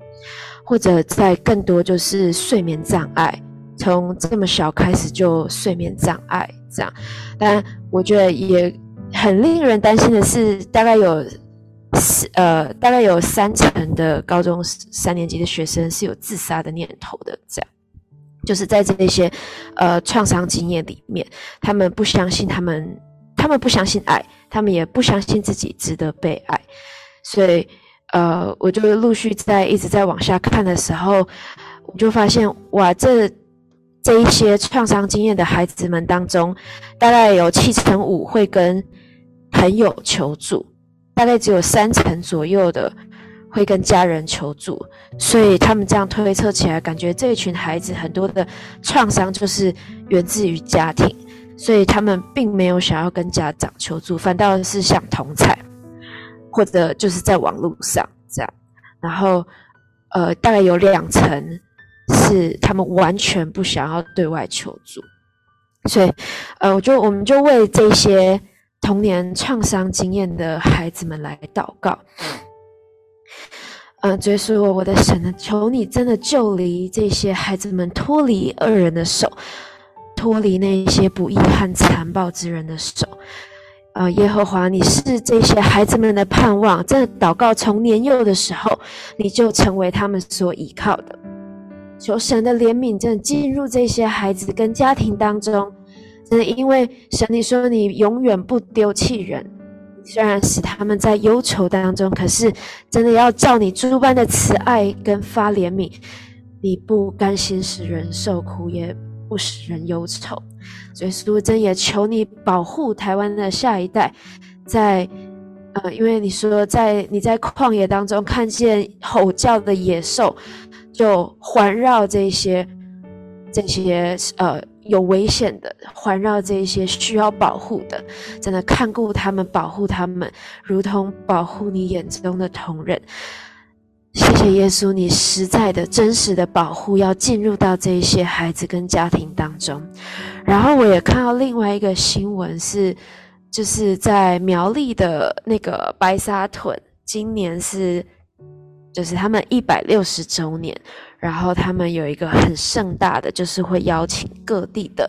Speaker 3: 或者在更多就是睡眠障碍，从这么小开始就睡眠障碍这样。但我觉得也很令人担心的是，大概有四呃，大概有三成的高中三年级的学生是有自杀的念头的这样。就是在这些，呃，创伤经验里面，他们不相信他们，他们不相信爱，他们也不相信自己值得被爱，所以，呃，我就陆续在一直在往下看的时候，我就发现，哇，这这一些创伤经验的孩子们当中，大概有七成五会跟朋友求助，大概只有三成左右的。会跟家人求助，所以他们这样推测起来，感觉这一群孩子很多的创伤就是源自于家庭。所以他们并没有想要跟家长求助，反倒是想同侪，或者就是在网络上这样。然后，呃，大概有两成是他们完全不想要对外求助。所以，呃，我就我们就为这些童年创伤经验的孩子们来祷告。嗯、呃，主耶稣，我的神呢，求你真的救离这些孩子们，脱离恶人的手，脱离那些不义和残暴之人的手。呃，耶和华，你是这些孩子们的盼望。真的祷告，从年幼的时候，你就成为他们所依靠的。求神的怜悯，真的进入这些孩子跟家庭当中。真的，因为神，你说你永远不丢弃人。虽然使他们在忧愁当中，可是真的要照你诸般的慈爱跟发怜悯，你不甘心使人受苦，也不使人忧愁。所以，苏真也求你保护台湾的下一代，在呃，因为你说在你在旷野当中看见吼叫的野兽，就环绕这些这些呃。有危险的，环绕这些需要保护的，真的看顾他们，保护他们，如同保护你眼中的同仁。谢谢耶稣，你实在的、真实的保护要进入到这一些孩子跟家庭当中。然后我也看到另外一个新闻是，就是在苗栗的那个白沙屯，今年是就是他们一百六十周年。然后他们有一个很盛大的，就是会邀请各地的，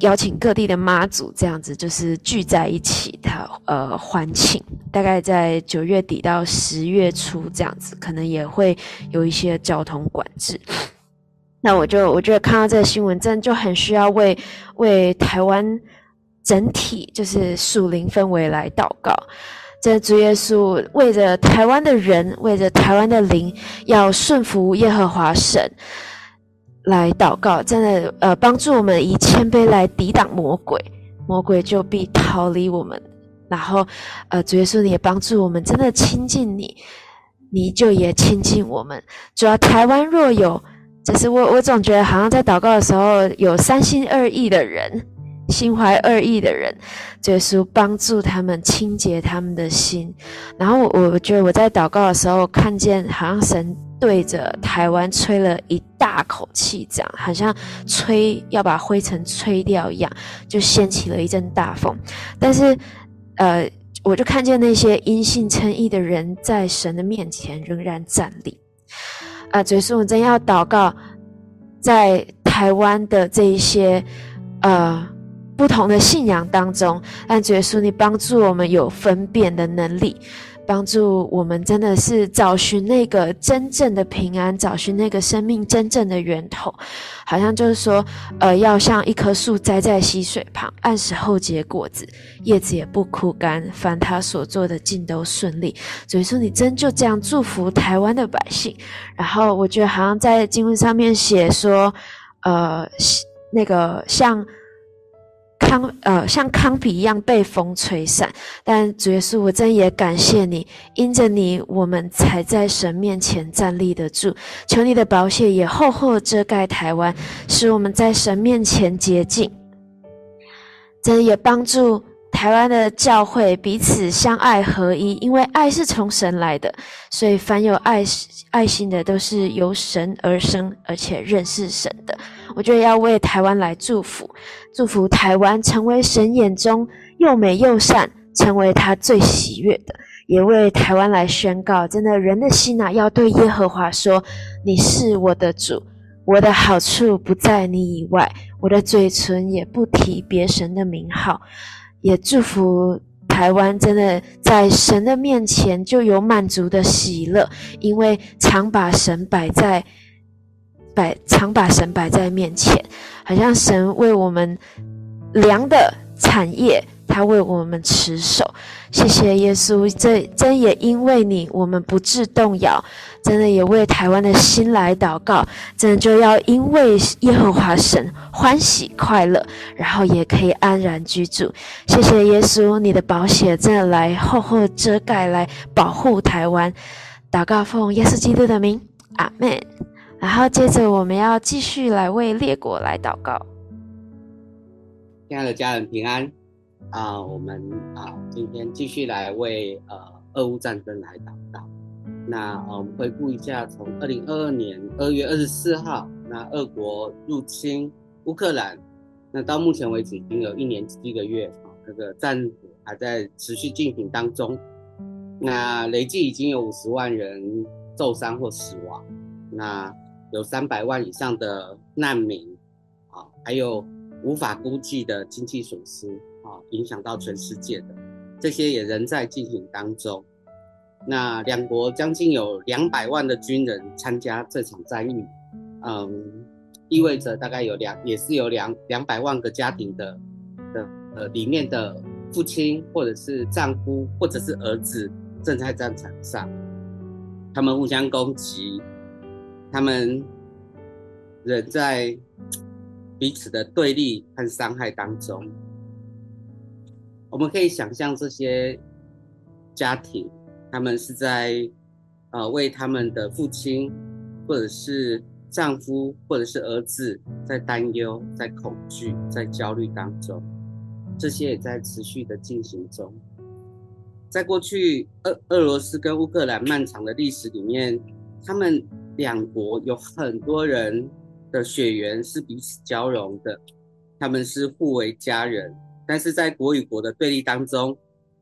Speaker 3: 邀请各地的妈祖这样子，就是聚在一起，他呃欢庆，大概在九月底到十月初这样子，可能也会有一些交通管制。那我就我觉得看到这个新闻，真的就很需要为为台湾整体就是属灵氛围来祷告。这主耶稣为着台湾的人，为着台湾的灵，要顺服耶和华神来祷告，真的呃帮助我们以谦卑来抵挡魔鬼，魔鬼就必逃离我们。然后呃主耶稣你也帮助我们，真的亲近你，你就也亲近我们。主要台湾若有，就是我我总觉得好像在祷告的时候有三心二意的人。心怀二意的人，就是帮助他们清洁他们的心。然后我我觉得我在祷告的时候，看见好像神对着台湾吹了一大口气，这样好像吹要把灰尘吹掉一样，就掀起了一阵大风。但是，呃，我就看见那些因信称义的人在神的面前仍然站立。啊、呃，就是我真要祷告，在台湾的这一些，呃。不同的信仰当中，但主耶稣，你帮助我们有分辨的能力，帮助我们真的是找寻那个真正的平安，找寻那个生命真正的源头。好像就是说，呃，要像一棵树栽在溪水旁，按时候结果子，叶子也不枯干，凡他所做的尽都顺利。所以说，你真就这样祝福台湾的百姓。然后我觉得好像在经文上面写说，呃，那个像。康呃，像康皮一样被风吹散，但主耶稣，我真也感谢你，因着你，我们才在神面前站立得住。求你的宝血也厚厚遮盖台湾，使我们在神面前洁净。真也帮助台湾的教会彼此相爱合一，因为爱是从神来的，所以凡有爱爱心的都是由神而生，而且认识神的。我觉得要为台湾来祝福。祝福台湾成为神眼中又美又善，成为他最喜悦的。也为台湾来宣告：真的，人的心啊，要对耶和华说：“你是我的主，我的好处不在你以外，我的嘴唇也不提别神的名号。”也祝福台湾，真的在神的面前就有满足的喜乐，因为常把神摆在。摆常把神摆在面前，好像神为我们量的产业，他为我们持守。谢谢耶稣，这真也因为你，我们不致动摇。真的也为台湾的心来祷告，真的就要因为耶和华神欢喜快乐，然后也可以安然居住。谢谢耶稣，你的宝血真的来厚厚遮盖，来保护台湾。祷告奉耶稣基督的名，阿门。然后接着我们要继续来为列国来祷告。
Speaker 6: 亲爱的家人平安啊！我们啊，今天继续来为呃俄乌战争来祷告。那呃，我们回顾一下，从二零二二年二月二十四号，那俄国入侵乌克兰，那到目前为止已经有一年七个月啊，这个战还在持续进行当中。那累计已经有五十万人受伤或死亡，那有三百万以上的难民啊，还有。无法估计的经济损失啊，影响到全世界的这些也仍在进行当中。那两国将近有两百万的军人参加这场战役，嗯，意味着大概有两也是有两两百万个家庭的的呃里面的父亲或者是丈夫或者是儿子正在战场上，他们互相攻击，他们仍在。彼此的对立和伤害当中，我们可以想象这些家庭，他们是在呃为他们的父亲，或者是丈夫，或者是儿子在担忧、在恐惧、在焦虑当中，这些也在持续的进行中。在过去俄俄罗斯跟乌克兰漫长的历史里面，他们两国有很多人。的血缘是彼此交融的，他们是互为家人，但是在国与国的对立当中，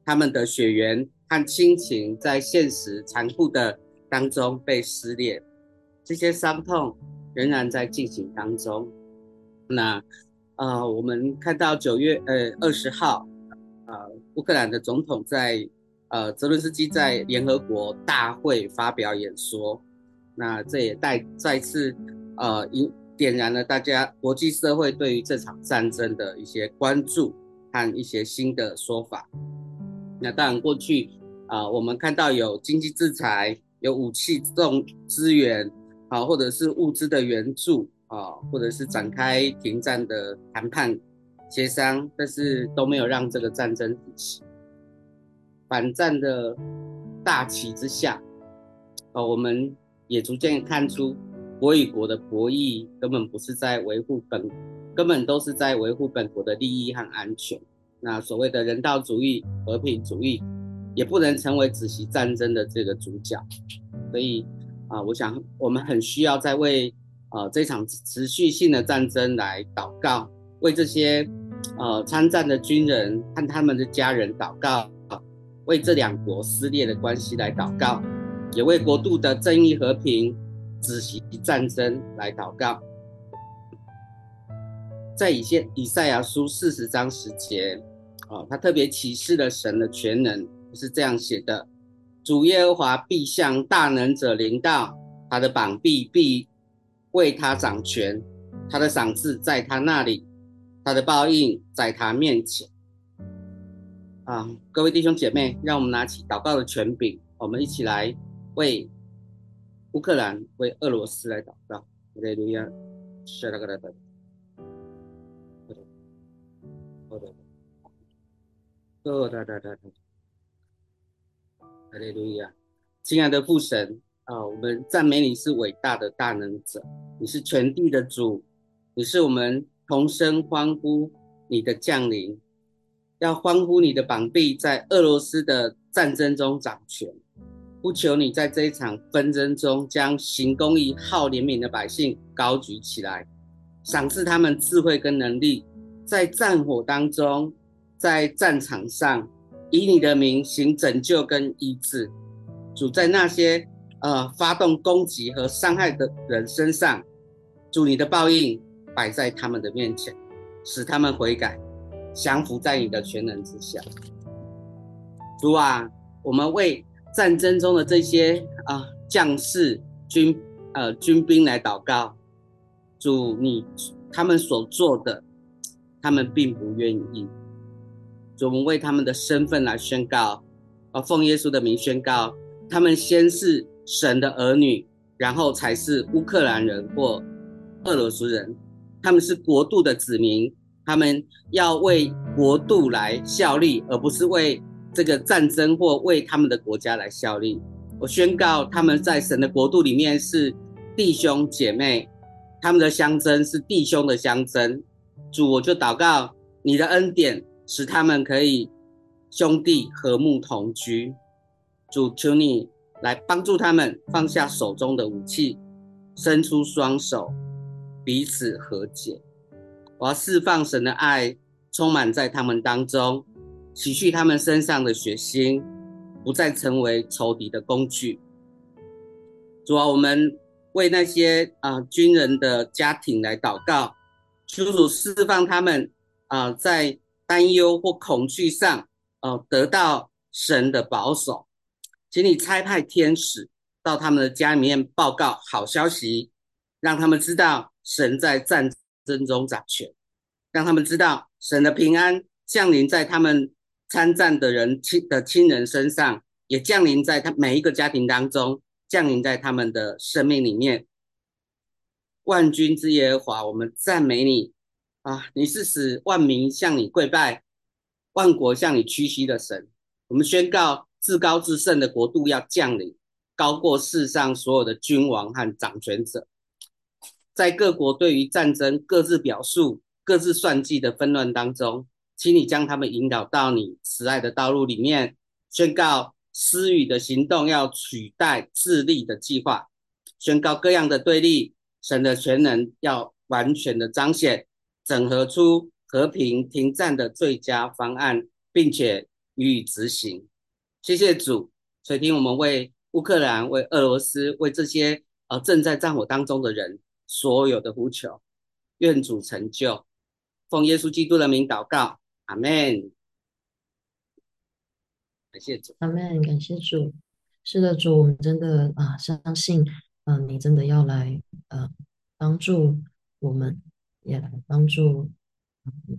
Speaker 6: 他们的血缘和亲情在现实残酷的当中被撕裂，这些伤痛仍然在进行当中。那呃，我们看到九月呃二十号，呃，乌克兰的总统在呃泽伦斯基在联合国大会发表演说，那这也带再次呃引。点燃了大家国际社会对于这场战争的一些关注和一些新的说法。那当然，过去啊、我们看到有经济制裁、有武器这种资源啊，或者是物资的援助啊，或者是展开停战的谈判协商，但是都没有让这个战争止息。反战的大旗之下，啊，我们也逐渐看出。国与国的博弈根本不是在维护本，根本都是在维护本国的利益和安全。那所谓的人道主义、和平主义，也不能成为止息战争的这个主角。所以啊、我想我们很需要在为啊、这场持续性的战争来祷告，为这些呃参战的军人和他们的家人祷告，为这两国撕裂的关系来祷告，也为国度的正义和平。止息战争来祷告，在以赛以赛亚书四十章十节，啊，他特别启示了神的全能，是这样写的：主耶和华必向大能者临到，他的膀臂必为他掌权，他的赏赐在他那里，他的报应在他面前。啊，各位弟兄姐妹，让我们拿起祷告的权柄，我们一起来为。乌克兰为俄罗斯来祷告，哦哒哒哒哒，哈利路亚，亲爱的父神啊，我们赞美你是伟大的大能者，你是全地的主，你是我们同声欢呼你的降临，要欢呼你的膀臂在俄罗斯的战争中掌权。不求你在这一场纷争中将行公义、好怜悯的百姓高举起来，赏赐他们智慧跟能力，在战火当中，在战场上，以你的名行拯救跟医治。主在那些呃发动攻击和伤害的人身上，主你的报应摆在他们的面前，使他们悔改，降服在你的全能之下。主啊，我们为。战争中的这些啊将士军呃军兵来祷告，主你他们所做的，他们并不愿意。主，我们为他们的身份来宣告，啊，奉耶稣的名宣告，他们先是神的儿女，然后才是乌克兰人或俄罗斯人，他们是国度的子民，他们要为国度来效力，而不是为。这个战争或为他们的国家来效力，我宣告他们在神的国度里面是弟兄姐妹，他们的相争是弟兄的相争。主，我就祷告，你的恩典使他们可以兄弟和睦同居。主，求你来帮助他们放下手中的武器，伸出双手，彼此和解。我要释放神的爱，充满在他们当中，洗去他们身上的血腥，不再成为仇敌的工具。主啊，我们为那些啊、军人的家庭来祷告，求主释放他们啊、在担忧或恐惧上，呃得到神的保守。请你差派天使到他们的家里面报告好消息，让他们知道神在战争中掌权，让他们知道神的平安降临在他们参战的人亲的亲人身上，也降临在他每一个家庭当中，降临在他们的生命里面。万军之耶和华，我们赞美你啊！你是使万民向你跪拜，万国向你屈膝的神。我们宣告。至高至圣的国度要降临，高过世上所有的君王和掌权者。在各国对于战争各自表述、各自算计的纷乱当中，请你将他们引导到你慈爱的道路里面，宣告施予的行动要取代智利的计划，宣告各样的对立，神的全能要完全的彰显，整合出和平停战的最佳方案，并且予以执行。谢谢主，垂听我们为乌克兰、为俄罗斯、为这些呃正在战火当中的人所有的呼求，愿主成就，奉耶稣基督的名祷告，阿门。感谢主，
Speaker 4: 阿门。感谢主，是的，主，我们真的啊相信，嗯、你真的要来呃帮助我们，也来帮助、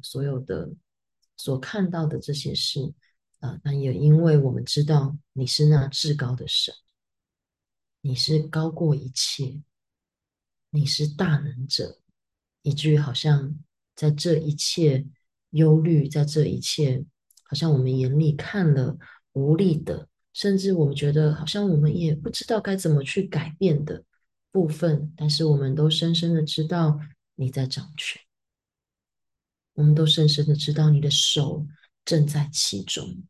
Speaker 4: 所有的所看到的这些事。啊，那也因为我们知道你是那至高的神，你是高过一切，你是大能者，以至于好像在这一切忧虑，在这一切好像我们眼里看了无力的，甚至我们觉得好像我们也不知道该怎么去改变的部分，但是我们都深深的知道你在掌权，我们都深深的知道你的手正在其中。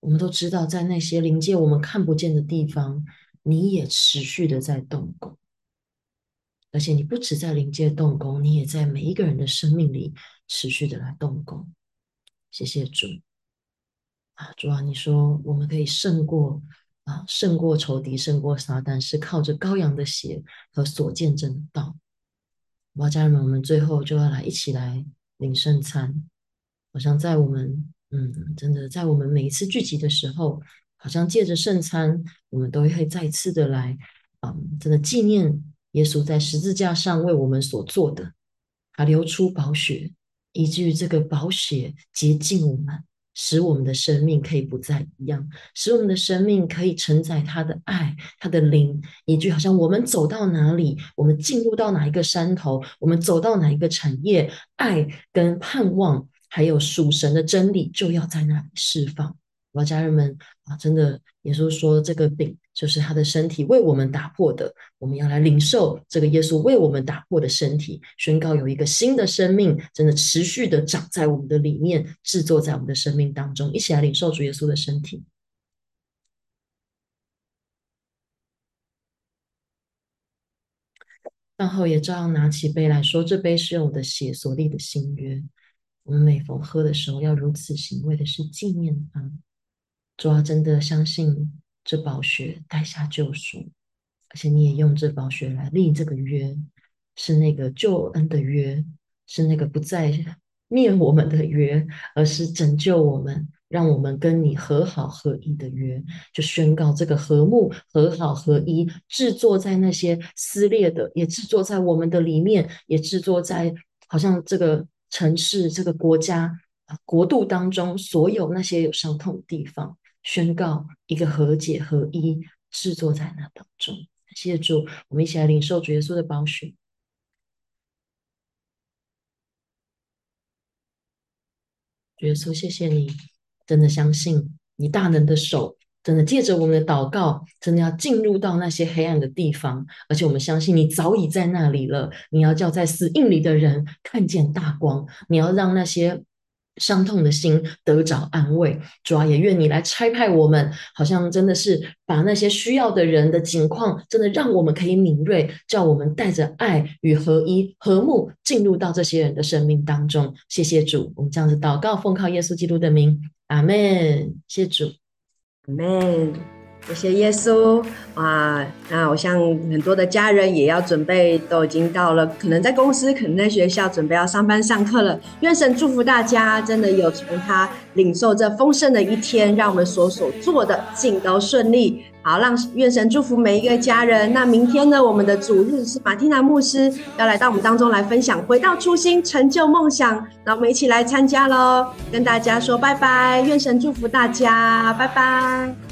Speaker 4: 我们都知道，在那些临界我们看不见的地方，你也持续的在动工，而且你不止在临界动工，你也在每一个人的生命里持续的来动工。谢谢主啊，主啊，你说我们可以胜过啊，胜过仇敌，胜过撒旦，是靠着羔羊的血和所见证的道。哇，家人们，我们最后就要来一起来领圣餐，好像在我们。嗯，真的，在我们每一次聚集的时候，好像借着圣餐，我们都会再次的来，嗯，真的纪念耶稣在十字架上为我们所做的，他流出宝血，以至于这个宝血洁净我们，使我们的生命可以不再一样，使我们的生命可以承载他的爱，他的灵，以至于好像我们走到哪里，我们进入到哪一个山头，我们走到哪一个产业，爱跟盼望。还有属神的真理就要在那里释放。我家人们啊，真的，耶稣说这个饼就是他的身体为我们打破的，我们要来领受这个耶稣为我们打破的身体，宣告有一个新的生命，真的持续的长在我们的里面，制作在我们的生命当中，一起来领受主耶稣的身体。饭后也照样拿起杯来说：“这杯是用我的血所立的新约。”我们每逢喝的时候，要如此行，为的是纪念他。主要真的相信这宝血带下救赎，而且你也用这宝血来立这个约，是那个救恩的约，是那个不再灭我们的约，而是拯救我们，让我们跟你和好合一的约。就宣告这个和睦、和好、合一，制作在那些撕裂的，也制作在我们的里面，也制作在好像这个。城市这个国家啊，国度当中所有那些有伤痛的地方，宣告一个和解合一，制作在那当中。谢谢主，我们一起来领受主耶稣的宝血。主耶稣，谢谢你，真的相信你大能的手真的借着我们的祷告，真的要进入到那些黑暗的地方，而且我们相信你早已在那里了。你要叫在死印里的人看见大光，你要让那些伤痛的心得着安慰。主啊，也愿你来差派我们，好像真的是把那些需要的人的情况，真的让我们可以敏锐，叫我们带着爱与合一、和睦进入到这些人的生命当中。谢谢主，我们这样子祷告，奉靠耶稣基督的名，阿门。谢主。
Speaker 1: 阿门谢谢耶稣啊！那我想很多的家人也要准备，都已经到了，可能在公司，可能在学校，准备要上班上课了。愿神祝福大家，真的有从他领受这丰盛的一天，让我们所所做的尽都顺利。好，让愿神祝福每一个家人。那明天呢，我们的主日是马蒂娜牧师要来到我们当中来分享，回到初心，成就梦想。那我们一起来参加喽，跟大家说拜拜，愿神祝福大家，拜拜。